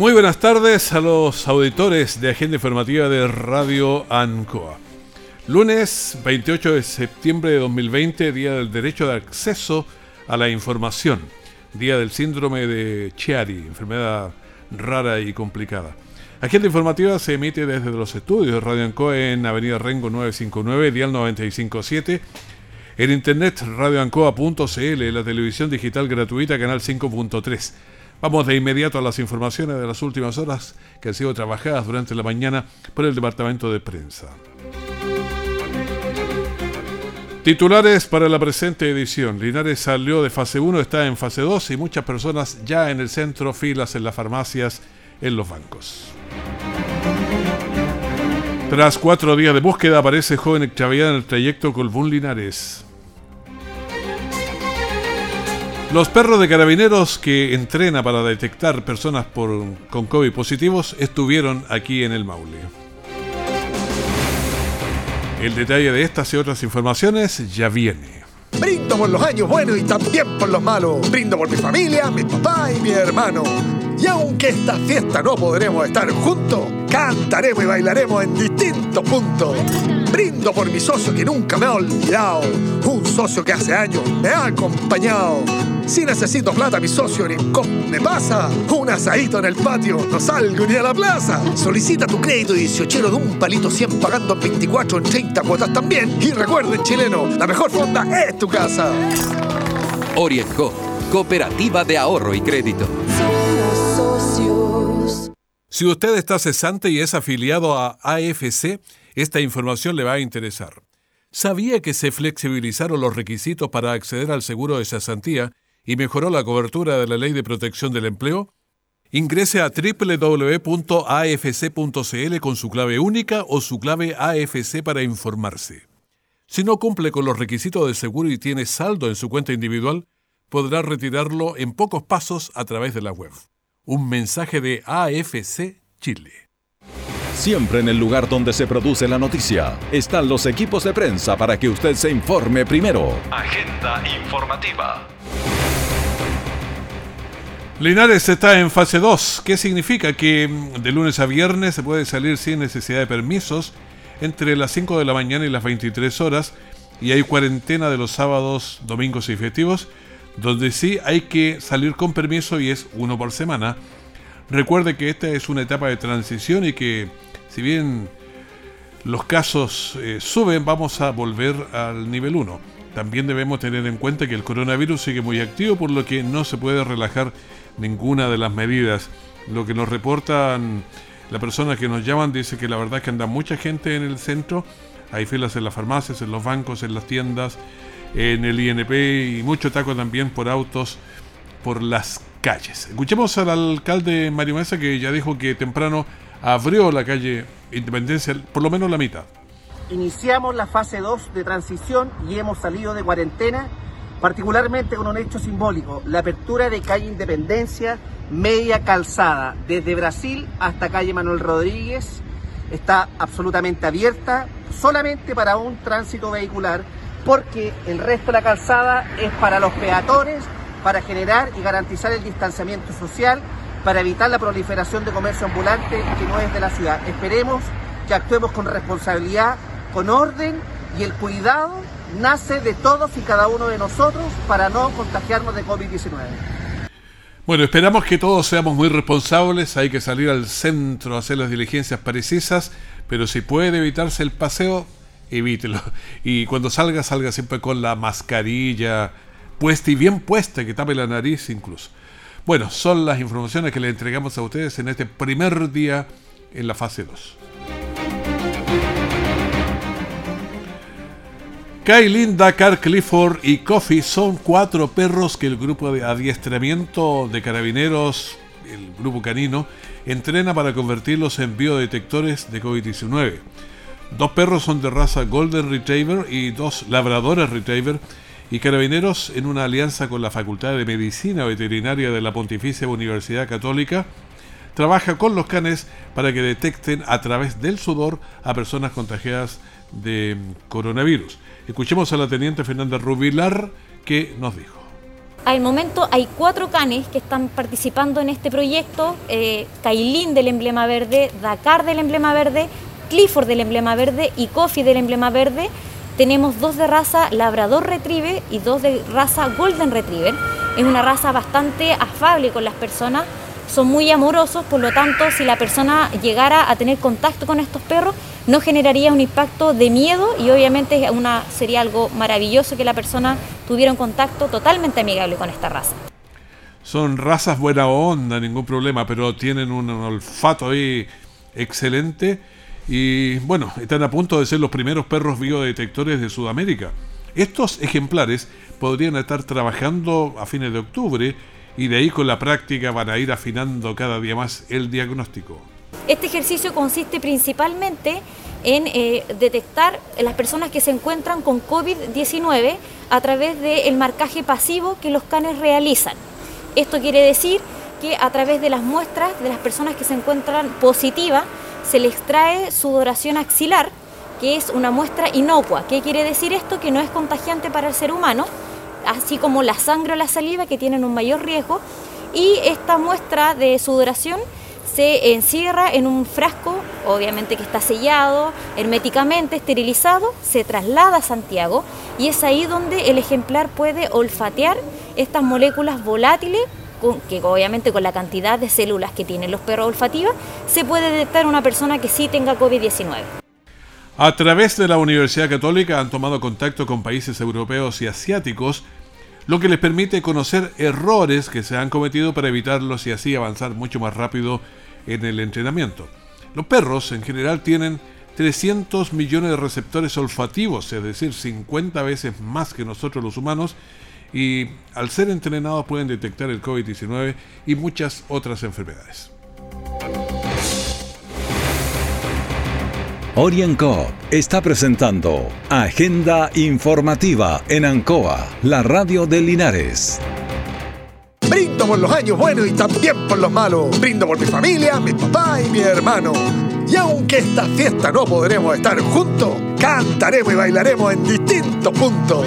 Muy buenas tardes a los auditores de Agenda Informativa de Radio ANCOA. Lunes 28 de septiembre de 2020, Día del Derecho de Acceso a la Información, Día del Síndrome de Chiari, enfermedad rara y complicada. Agenda Informativa se emite desde los estudios de Radio ANCOA en Avenida Rengo 959, Dial 957, en internet radioancoa.cl, la televisión digital gratuita, canal 5.3 Vamos de inmediato a las informaciones de las últimas horas que han sido trabajadas durante la mañana por el Departamento de Prensa. Titulares para la presente edición. Linares salió de fase 1, está en fase 2 y muchas personas ya en el centro, filas en las farmacias, en los bancos. Tras cuatro días de búsqueda aparece joven extraviada en el trayecto Colbún Los perros de carabineros que entrena para detectar personas con COVID positivos estuvieron aquí en el Maule. El detalle de estas y otras informaciones ya viene. Brindo por los años buenos y también por los malos. Brindo por mi familia, mi papá y mi hermano. Y aunque esta fiesta no podremos estar juntos, cantaremos y bailaremos en distintos puntos. Brindo por mi socio que nunca me ha olvidado. Un socio que hace años me ha acompañado si necesito plata, mi socio Orincom me pasa. Un asadito en el patio, no salgo ni a la plaza. Solicita tu crédito 18 de un palito 100 pagando en 24 en 30 cuotas también. Y recuerden, chileno, la mejor fonda es tu casa. Orienco, Cooperativa de Ahorro y Crédito. Si usted está cesante y es afiliado a AFC, esta información le va a interesar. ¿Sabía que se flexibilizaron los requisitos para acceder al seguro de cesantía y mejoró la cobertura de la Ley de Protección del Empleo? Ingrese a www.afc.cl con su clave única o su clave AFC para informarse. Si no cumple con los requisitos de seguro y tiene saldo en su cuenta individual, podrá retirarlo en pocos pasos a través de la web. Un mensaje de AFC Chile. Siempre en el lugar donde se produce la noticia están los equipos de prensa para que usted se informe primero. Agenda informativa. Linares está en fase 2. ¿Qué significa? Que mm, de lunes a viernes se puede salir sin necesidad de permisos entre las 5 de la mañana y las 23 horas y hay cuarentena de los sábados, domingos y festivos, donde sí hay que salir con permiso y es uno por semana. Recuerde que esta es una etapa de transición y que si bien los casos eh, suben, vamos a volver al nivel 1. También debemos tener en cuenta que el coronavirus sigue muy activo, por lo que no se puede relajar ninguna de las medidas. Lo que nos reportan las personas que nos llaman dice que la verdad es que anda mucha gente en el centro. Hay filas en las farmacias, en los bancos, en las tiendas, en el INP y mucho taco también por autos por las calles. Escuchemos al alcalde Mario Mesa que ya dijo que temprano abrió la calle Independencia, por lo menos la mitad. Iniciamos la fase 2 de transición y hemos salido de cuarentena particularmente con un hecho simbólico, la apertura de calle Independencia, media calzada, desde Brasil hasta calle Manuel Rodríguez, está absolutamente abierta solamente para un tránsito vehicular, porque el resto de la calzada es para los peatones, para generar y garantizar el distanciamiento social, para evitar la proliferación de comercio ambulante que no es de la ciudad. Esperemos que actuemos con responsabilidad, con orden y el cuidado nace de todos y cada uno de nosotros para no contagiarnos de COVID-19. Bueno, esperamos que todos seamos muy responsables, hay que salir al centro a hacer las diligencias precisas, pero si puede evitarse el paseo, evítelo. Y cuando salga, salga siempre con la mascarilla puesta y bien puesta, que tape la nariz incluso. Bueno, son las informaciones que le entregamos a ustedes en este primer día en la fase 2. Kailin, Dakar, Clifford y Coffee son cuatro perros que el grupo de adiestramiento de carabineros, el grupo canino, entrena para convertirlos en biodetectores de COVID-19. Dos perros son de raza Golden Retriever y dos labradores Retriever y Carabineros, en una alianza con la Facultad de Medicina Veterinaria de la Pontificia Universidad Católica, trabaja con los canes para que detecten a través del sudor a personas contagiadas de coronavirus. Escuchemos a la teniente Fernanda Rubilar que nos dijo. Al momento hay cuatro canes que están participando en este proyecto, eh, del emblema verde, Dakar del emblema verde, Clifford del emblema verde y Coffee del emblema verde. Tenemos dos de raza Labrador Retriever y dos de raza Golden Retriever. Es una raza bastante afable con las personas, son muy amorosos, por lo tanto, si la persona llegara a tener contacto con estos perros, no generaría un impacto de miedo y obviamente sería algo maravilloso que la persona tuviera un contacto totalmente amigable con esta raza. Son razas buena onda, ningún problema, pero tienen un olfato ahí excelente y bueno, están a punto de ser los primeros perros biodetectores de Sudamérica. Estos ejemplares podrían estar trabajando a fines de octubre y de ahí con la práctica van a ir afinando cada día más el diagnóstico. Este ejercicio consiste principalmente en eh, detectar las personas que se encuentran con COVID-19 a través del marcaje pasivo que los canes realizan. Esto quiere decir que a través de las muestras de las personas que se encuentran positivas se le extrae sudoración axilar, que es una muestra inocua. ¿Qué quiere decir esto? Que no es contagiante para el ser humano, así como la sangre o la saliva que tienen un mayor riesgo. Y esta muestra de sudoración se encierra en un frasco, obviamente que está sellado, herméticamente esterilizado, se traslada a Santiago y es ahí donde el ejemplar puede olfatear estas moléculas volátiles que obviamente con la cantidad de células que tienen los perros olfativos, se puede detectar una persona que sí tenga COVID-19. A través de la Universidad Católica han tomado contacto con países europeos y asiáticos, lo que les permite conocer errores que se han cometido para evitarlos y así avanzar mucho más rápido en el entrenamiento. Los perros en general tienen 300 millones de receptores olfativos, es decir, 50 veces más que nosotros los humanos, y al ser entrenados pueden detectar el COVID-19 y muchas otras enfermedades. Orienco está presentando Agenda Informativa en Ancoa, la radio de Linares. Brindo por los años buenos y también por los malos. Brindo por mi familia, mi papá y mi hermano. Y aunque esta fiesta no podremos estar juntos, cantaremos y bailaremos en distintos puntos.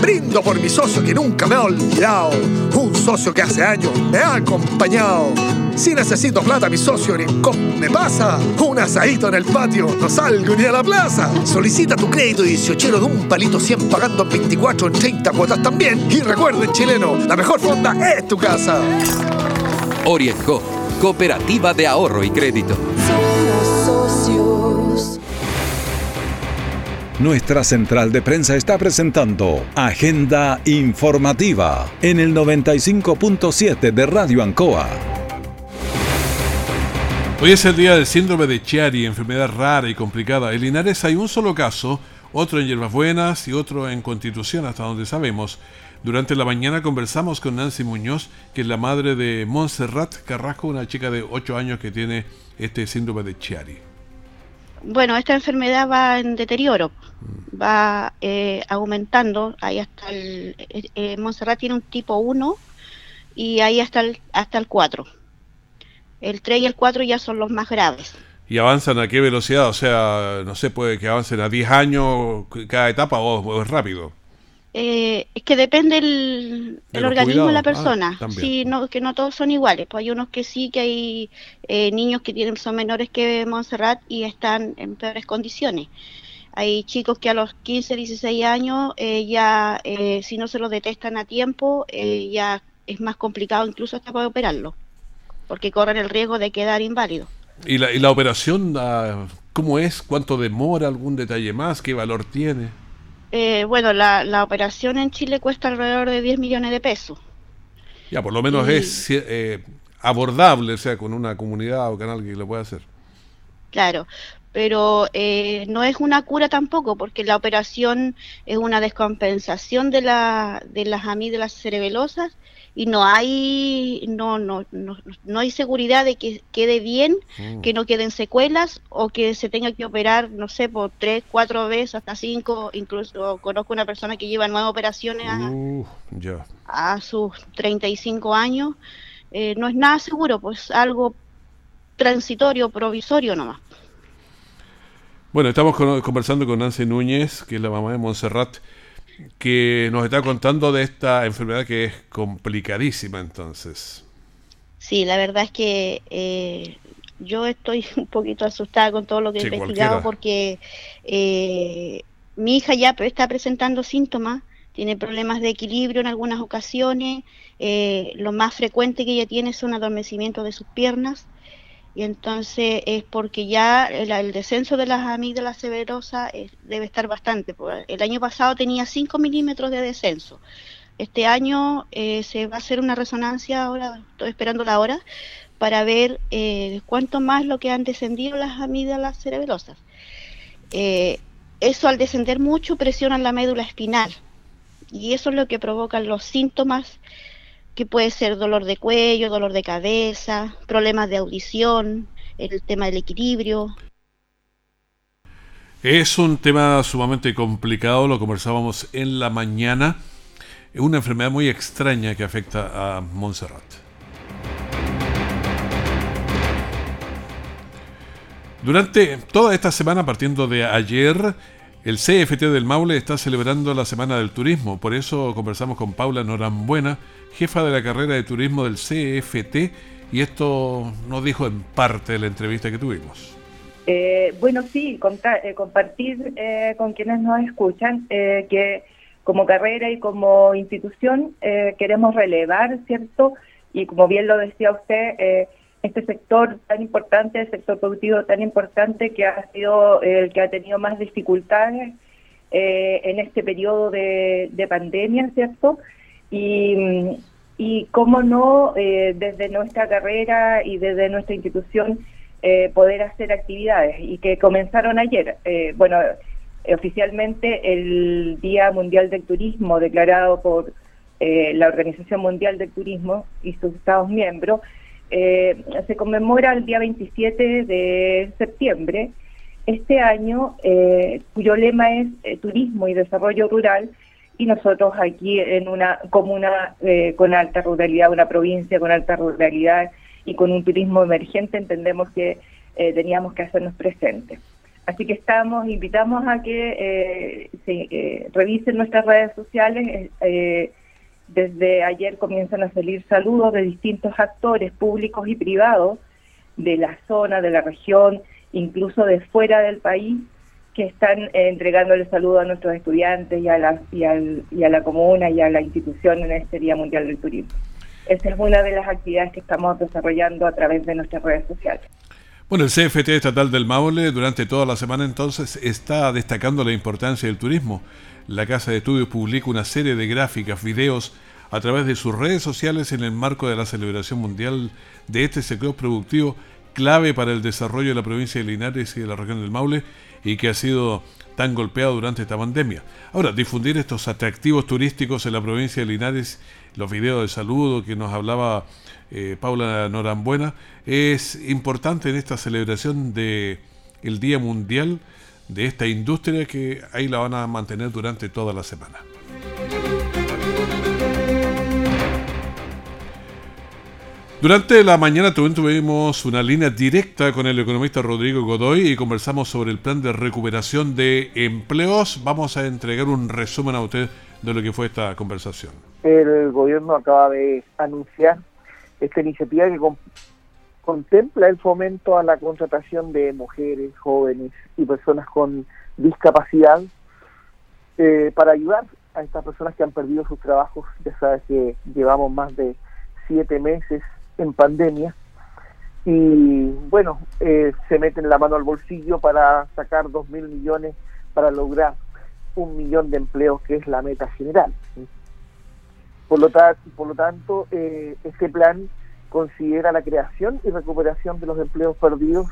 Brindo por mi socio que nunca me ha olvidado. Un socio que hace años me ha acompañado. Si necesito plata, mi socio Orincom me pasa. Un asadito en el patio, no salgo ni a la plaza. Solicita tu crédito 18 de un palito 100 pagando en 24 en 30 cuotas también. Y recuerden, chileno, la mejor fonda es tu casa. Orienco, Cooperativa de Ahorro y Crédito. Nuestra central de prensa está presentando Agenda Informativa en el 95.7 de Radio Ancoa. Hoy es el día del síndrome de Chiari, enfermedad rara y complicada. En Linares hay un solo caso, otro en Hierbas Buenas y otro en Constitución, hasta donde sabemos. Durante la mañana conversamos con Nancy Muñoz, que es la madre de Montserrat Carrasco, una chica de 8 años que tiene este síndrome de Chiari. Bueno, esta enfermedad va en deterioro, va eh, aumentando, ahí hasta el, eh, eh, Montserrat tiene un tipo 1 y ahí hasta el, hasta el 4. El 3 y el 4 ya son los más graves. ¿Y avanzan a qué velocidad? O sea, no sé, puede que avancen a 10 años cada etapa o es rápido. Eh, es que depende el, organismo de la ah, persona. sí, no, que no todos son iguales. Pues hay unos que sí, que hay eh, niños que tienen son menores que Montserrat y están en peores condiciones. Hay chicos que a los 15, 16 años eh, ya, eh, si no se lo detectan a tiempo, eh, ya es más complicado incluso hasta para operarlo, porque corren el riesgo de quedar inválido. ¿Y la, y la operación, ah, cómo es? ¿Cuánto demora? ¿Algún detalle más? ¿Qué valor tiene? Eh, bueno, la, la operación en Chile cuesta alrededor de 10 millones de pesos. Ya, por lo menos Y- es eh, abordable, o sea, con una comunidad o canal que lo pueda hacer. Claro, pero eh, no es una cura tampoco, porque la operación es una descompensación de, la, de las amígdalas cerebelosas y no hay, no, no, no, no hay seguridad de que quede bien, Mm. que no queden secuelas o que se tenga que operar, no sé, por tres, cuatro veces, hasta cinco, incluso conozco una persona que lleva nueve operaciones a, Uh, ya. a sus 35 años. Eh, no es nada seguro, pues algo transitorio, provisorio nomás. Bueno, estamos con- conversando con Nancy Núñez, que es la mamá de Montserrat, que nos está contando de esta enfermedad que es complicadísima entonces. Sí, la verdad es que eh, yo estoy un poquito asustada con todo lo que he investigado cualquiera. porque eh, mi hija ya está presentando síntomas, tiene problemas de equilibrio en algunas ocasiones, eh, lo más frecuente que ella tiene son adormecimientos de sus piernas y entonces es porque ya el, el descenso de las amígdalas severosas eh, debe estar bastante. El año pasado tenía 5 milímetros de descenso. Este año eh, se va a hacer una resonancia, ahora estoy esperando la hora, para ver eh, cuánto más lo que han descendido las amígdalas cerebelosas. Eh, eso al descender mucho presiona la médula espinal y eso es lo que provoca los síntomas que puede ser dolor de cuello, dolor de cabeza, problemas de audición, el tema del equilibrio. Es un tema sumamente complicado, lo conversábamos en la mañana. Es una enfermedad muy extraña que afecta a Montserrat. Durante toda esta semana, partiendo de ayer, el CFT del Maule está celebrando la Semana del Turismo. Por eso conversamos con Paula Norambuena, jefa de la carrera de turismo del CFT, y esto nos dijo en parte de la entrevista que tuvimos. Eh, bueno, sí, eh, compartir eh, con quienes nos escuchan eh, que como carrera y como institución queremos relevar, ¿cierto? Y como bien lo decía usted, este sector tan importante, el sector productivo tan importante que ha sido el que ha tenido más dificultades eh, en este periodo de, de pandemia, ¿cierto? Y, y cómo no, eh, desde nuestra carrera y desde nuestra institución, eh, poder hacer actividades y que comenzaron ayer. Eh, bueno, oficialmente el Día Mundial del Turismo, declarado por la Organización Mundial del Turismo y sus Estados miembros, eh, se conmemora el día 27 de septiembre. Este año, eh, cuyo lema es eh, Turismo y Desarrollo Rural, y nosotros aquí en una comuna eh, con alta ruralidad, una provincia con alta ruralidad y con un turismo emergente, entendemos que teníamos que hacernos presentes. Así que estamos, invitamos a que se revisen nuestras redes sociales. Desde ayer comienzan a salir saludos de distintos actores públicos y privados de la zona, de la región, incluso de fuera del país, que están eh, entregándole saludos a nuestros estudiantes y a, la, y, al- y a la comuna y a la institución en este Día Mundial del Turismo. Esa es una de las actividades que estamos desarrollando a través de nuestras redes sociales. Bueno, el CFT estatal del Maule durante toda la semana entonces está destacando la importancia del turismo. La Casa de Estudios publica una serie de gráficas, videos a través de sus redes sociales en el marco de la celebración mundial de este sector productivo clave para el desarrollo de la provincia de Linares y de la región del Maule y que ha sido tan golpeado durante esta pandemia. Ahora, difundir estos atractivos turísticos en la provincia de Linares, los videos de saludo que nos hablaba eh, Paula Norambuena, es importante en esta celebración de el Día Mundial de esta industria que ahí la van a mantener durante toda la semana. Durante la mañana tuvimos una línea directa con el economista Rodrigo Godoy y conversamos sobre el plan de recuperación de empleos. Vamos a entregar un resumen a usted de lo que fue esta conversación. El gobierno acaba de anunciar esta iniciativa que con- contempla el fomento a la contratación de mujeres, jóvenes y personas con discapacidad eh, para ayudar a estas personas que han perdido sus trabajos. Ya sabes que llevamos más de siete meses en pandemia y bueno, eh, se meten la mano al bolsillo para sacar dos mil millones para lograr un millón de empleos que es la meta general. Por lo, por lo tanto, eh, este plan considera la creación y recuperación de los empleos perdidos,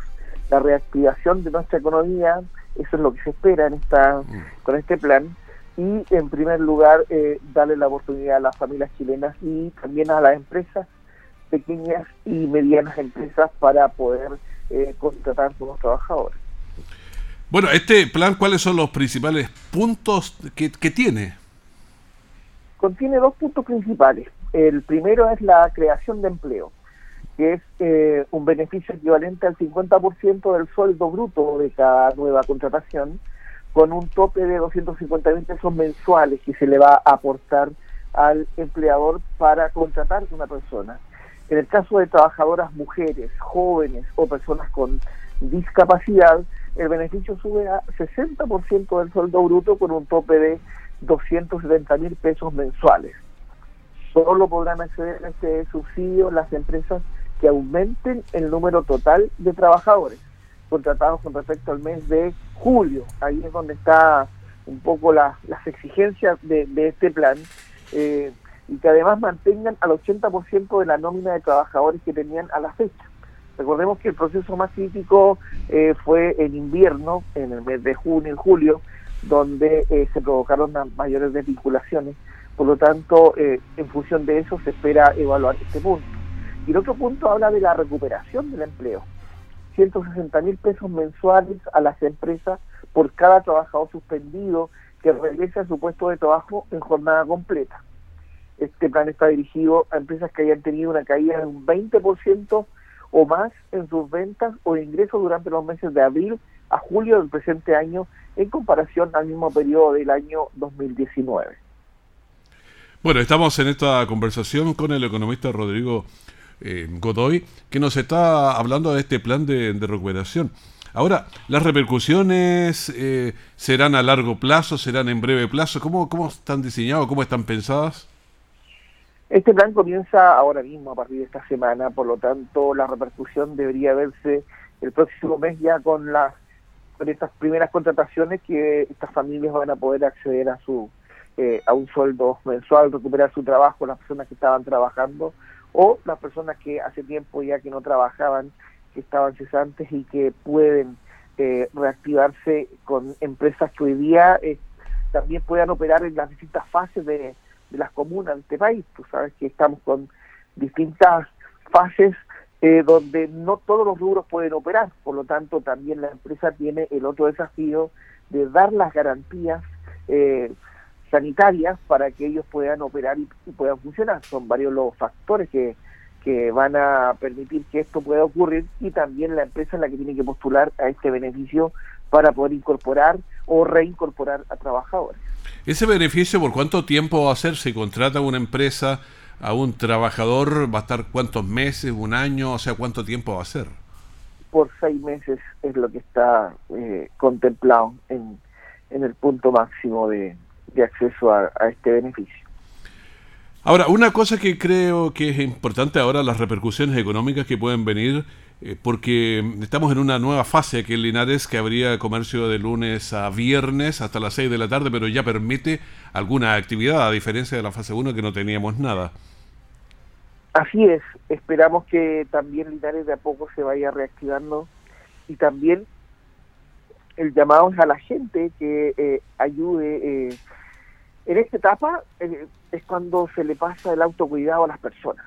la reactivación de nuestra economía, eso es lo que se espera en esta, mm. con este plan, y en primer lugar eh, darle la oportunidad a las familias chilenas y también a las empresas pequeñas y medianas empresas para poder eh, contratar nuevos trabajadores. Bueno, este plan, ¿cuáles son los principales puntos que, tiene? Contiene dos puntos principales. El primero es la creación de empleo, que es eh, un beneficio equivalente al 50% del sueldo bruto de cada nueva contratación, con un tope de 250 mil pesos mensuales que se le va a aportar al empleador para contratar a una persona. En el caso de trabajadoras mujeres, jóvenes o personas con discapacidad, el beneficio sube a 60% del sueldo bruto con un tope de 270 mil pesos mensuales. Solo podrán acceder a este subsidio las empresas que aumenten el número total de trabajadores contratados con respecto al mes de julio. Ahí es donde está un poco las exigencias de, este plan. Eh, y que además mantengan al 80% de la nómina de trabajadores que tenían a la fecha. Recordemos que el proceso más crítico eh, fue en invierno, en el mes de junio y julio, donde eh, se provocaron mayores desvinculaciones. Por lo tanto, eh, en función de eso se espera evaluar este punto. Y el otro punto habla de la recuperación del empleo. 160 mil pesos mensuales a las empresas por cada trabajador suspendido que regrese a su puesto de trabajo en jornada completa. Este plan está dirigido a empresas que hayan tenido una caída de un 20% o más en sus ventas o ingresos durante los meses de abril a julio del presente año en comparación al mismo periodo del año 2019. Bueno, estamos en esta conversación con el economista Rodrigo eh, Godoy, que nos está hablando de este plan de, recuperación. Ahora, ¿las repercusiones eh, serán a largo plazo, serán en breve plazo? ¿Cómo, ¿Cómo están diseñados, cómo están pensadas? Este plan comienza ahora mismo, a partir de esta semana, por lo tanto la repercusión debería verse el próximo mes ya con las con estas primeras contrataciones que estas familias van a poder acceder a su eh, a un sueldo mensual, recuperar su trabajo, las personas que estaban trabajando o las personas que hace tiempo ya que no trabajaban, que estaban cesantes y que pueden eh, reactivarse con empresas que hoy día eh, también puedan operar en las distintas fases de, de las comunas de este país. Tú sabes que estamos con distintas fases eh, donde no todos los rubros pueden operar, por lo tanto también la empresa tiene el otro desafío de dar las garantías eh, sanitarias para que ellos puedan operar y, puedan funcionar. Son varios los factores que, que van a permitir que esto pueda ocurrir y también la empresa es la que tiene que postular a este beneficio para poder incorporar o reincorporar a trabajadores. ¿Ese beneficio por cuánto tiempo va a ser? Si contrata una empresa a un trabajador, ¿va a estar cuántos meses, un año? O sea, ¿cuánto tiempo va a ser? Por seis meses es lo que está eh, contemplado en, en el punto máximo de, acceso a este beneficio. Ahora, una cosa que creo que es importante ahora, las repercusiones económicas que pueden venir, eh, porque estamos en una nueva fase aquí en Linares que habría comercio de lunes a viernes hasta las 6 de la tarde, pero ya permite alguna actividad, a diferencia de la fase 1 que no teníamos nada. Así es, esperamos que también Linares de a poco se vaya reactivando y también el llamado es a la gente que eh, ayude. Eh, en esta etapa eh, es cuando se le pasa el autocuidado a las personas.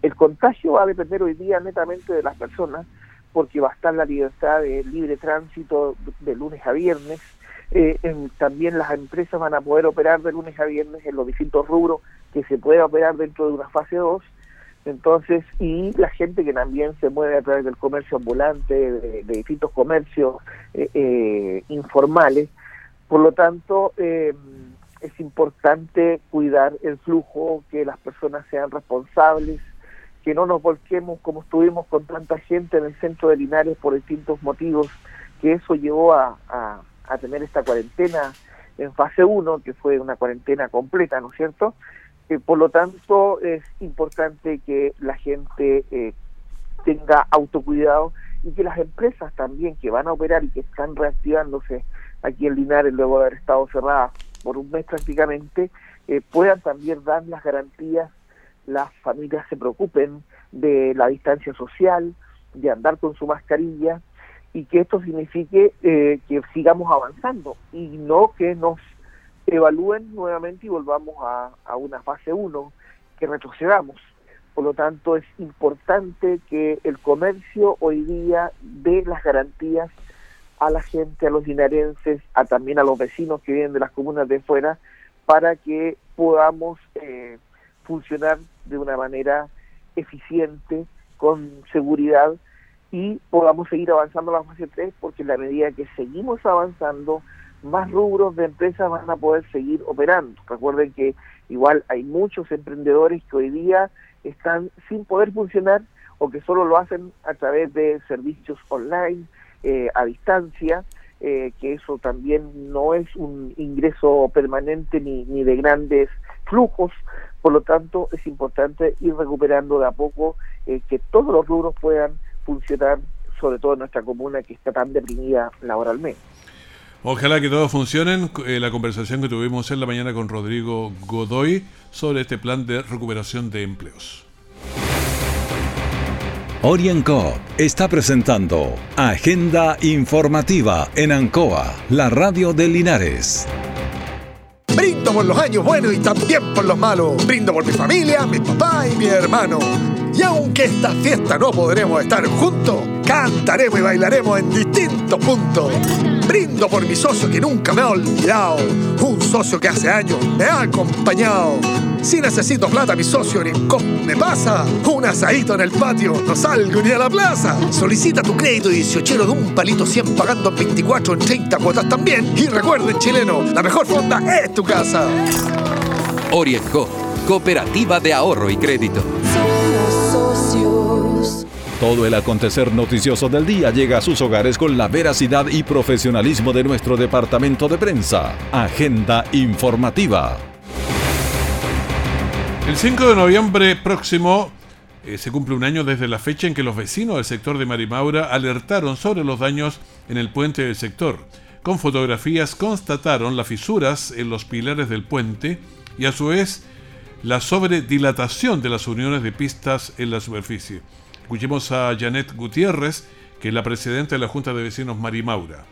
el contagio va a depender hoy día netamente de las personas, porque va a estar la libertad de libre tránsito de lunes a viernes. Eh, también las empresas van a poder operar de lunes a viernes en los distintos rubros que se puede operar dentro de una fase 2. Entonces, y la gente que también se mueve a través del comercio ambulante, de, distintos comercios eh, informales. Por lo tanto, eh, es importante cuidar el flujo, que las personas sean responsables, que no nos volquemos como estuvimos con tanta gente en el centro de Linares por distintos motivos, que eso llevó a, a tener esta cuarentena en fase 1, que fue una cuarentena completa, ¿no es cierto? Eh, por lo tanto, es importante que la gente eh, tenga autocuidado y que las empresas también que van a operar y que están reactivándose aquí en Linares luego de haber estado cerradas por un mes prácticamente, eh, puedan también dar las garantías, las familias se preocupen de la distancia social, de andar con su mascarilla y que esto signifique eh, que sigamos avanzando y no que nos evalúen nuevamente y volvamos a, una fase 1, que retrocedamos. Por lo tanto, es importante que el comercio hoy día dé las garantías a la gente, a los dinarenses, a también a los vecinos que vienen de las comunas de fuera, para que podamos eh, funcionar de una manera eficiente, con seguridad y podamos seguir avanzando a la fase 3 porque en la medida que seguimos avanzando, más rubros de empresas van a poder seguir operando. Recuerden que igual hay muchos emprendedores que hoy día están sin poder funcionar o que solo lo hacen a través de servicios online, eh, a distancia, eh, que eso también no es un ingreso permanente ni, ni de grandes flujos, por lo tanto es importante ir recuperando de a poco eh, que todos los rubros puedan funcionar, sobre todo en nuestra comuna que está tan deprimida laboralmente. Ojalá que todos funcionen. la conversación que tuvimos en la mañana con Rodrigo Godoy sobre este plan de recuperación de empleos. Orienco está presentando Agenda Informativa en Ancoa, la radio de Linares. Brindo por los años buenos y también por los malos. Brindo por mi familia, mi papá y mi hermano. Y aunque esta fiesta no podremos estar juntos, cantaremos y bailaremos en distintos puntos. Brindo por mi socio que nunca me ha olvidado. Un socio que hace años me ha acompañado si necesito plata, mi socio Orienco me pasa. Un asadito en el patio, no salgo ni a la plaza. Solicita tu crédito 18 de un palito 100 pagando 24 en 30 cuotas también. Y recuerden, chileno, la mejor fonda es tu casa. Orienco, cooperativa de ahorro y crédito. Todo el acontecer noticioso del día llega a sus hogares con la veracidad y profesionalismo de nuestro departamento de prensa. Agenda informativa. El 5 de noviembre próximo eh, se cumple un año desde la fecha en que los vecinos del sector de Marimaura alertaron sobre los daños en el puente del sector. Con fotografías constataron las fisuras en los pilares del puente y a su vez la sobredilatación de las uniones de pistas en la superficie. Escuchemos a Janet Gutiérrez, que es la presidenta de la Junta de Vecinos Marimaura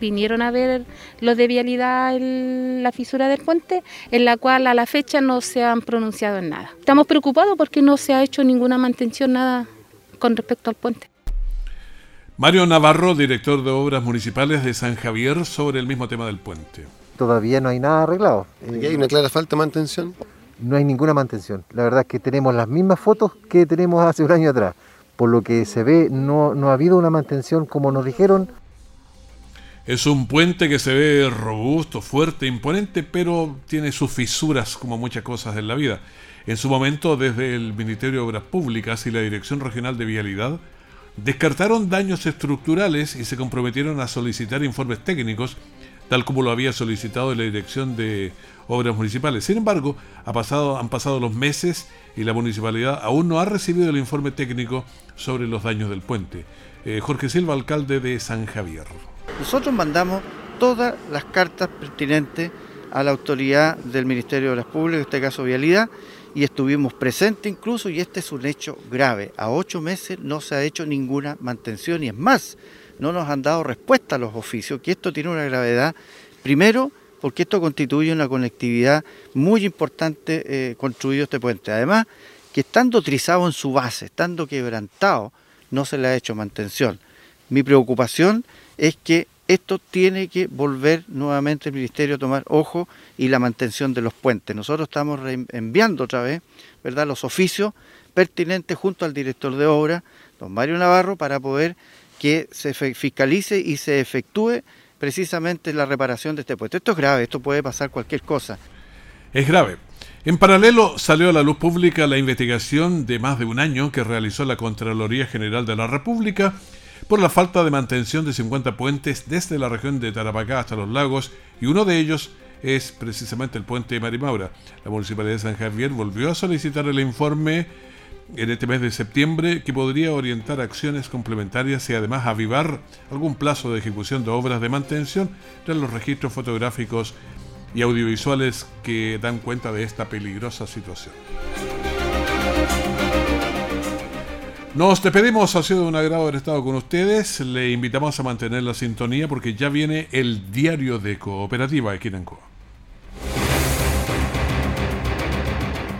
vinieron a ver lo de vialidad en la fisura del puente, en la cual a la fecha no se han pronunciado en nada. Estamos preocupados porque no se ha hecho ninguna mantención, nada con respecto al puente. Mario Navarro, director de Obras Municipales de San Javier, sobre el mismo tema del puente. Todavía no hay nada arreglado. ¿Y hay una clara falta de mantención? No hay ninguna mantención. La verdad es que tenemos las mismas fotos que tenemos hace un año atrás. Por lo que se ve, no, no ha habido una mantención como nos dijeron es un puente que se ve robusto, fuerte, imponente, pero tiene sus fisuras como muchas cosas en la vida. En su momento, desde el Ministerio de Obras Públicas y la Dirección Regional de Vialidad, descartaron daños estructurales y se comprometieron a solicitar informes técnicos, tal como lo había solicitado la Dirección de Obras Municipales. Sin embargo, han pasado los meses y la municipalidad aún no ha recibido el informe técnico sobre los daños del puente. Eh, Jorge Silva, alcalde de San Javier. Nosotros mandamos todas las cartas pertinentes a la autoridad del Ministerio de las Públicas, en este caso Vialidad, y estuvimos presentes incluso, y este es un hecho grave. A ocho meses no se ha hecho ninguna mantención y es más, no nos han dado respuesta a los oficios, que esto tiene una gravedad, primero, porque esto constituye una conectividad muy importante eh, construido este puente. Además, que estando trizado en su base, estando quebrantado, no se le ha hecho mantención. Mi preocupación es que esto tiene que volver nuevamente el Ministerio a tomar ojo y la mantención de los puentes. Nosotros estamos enviando otra vez ¿verdad? los oficios pertinentes junto al director de obra, don Mario Navarro, para poder que se fiscalice y se efectúe precisamente la reparación de este puente. Esto es grave, esto puede pasar cualquier cosa. Es grave. En paralelo salió a la luz pública la investigación de más de un año que realizó la Contraloría General de la República por la falta de mantención de 50 puentes desde la región de Tarapacá hasta los lagos y uno de ellos es precisamente el puente de Marimaura. La Municipalidad de San Javier volvió a solicitar el informe en este mes de septiembre que podría orientar acciones complementarias y además avivar algún plazo de ejecución de obras de mantención de los registros fotográficos y audiovisuales que dan cuenta de esta peligrosa situación. Nos despedimos, ha sido un agrado haber estado con ustedes. Le invitamos a mantener la sintonía porque ya viene el diario de Cooperativa de Quinancoa.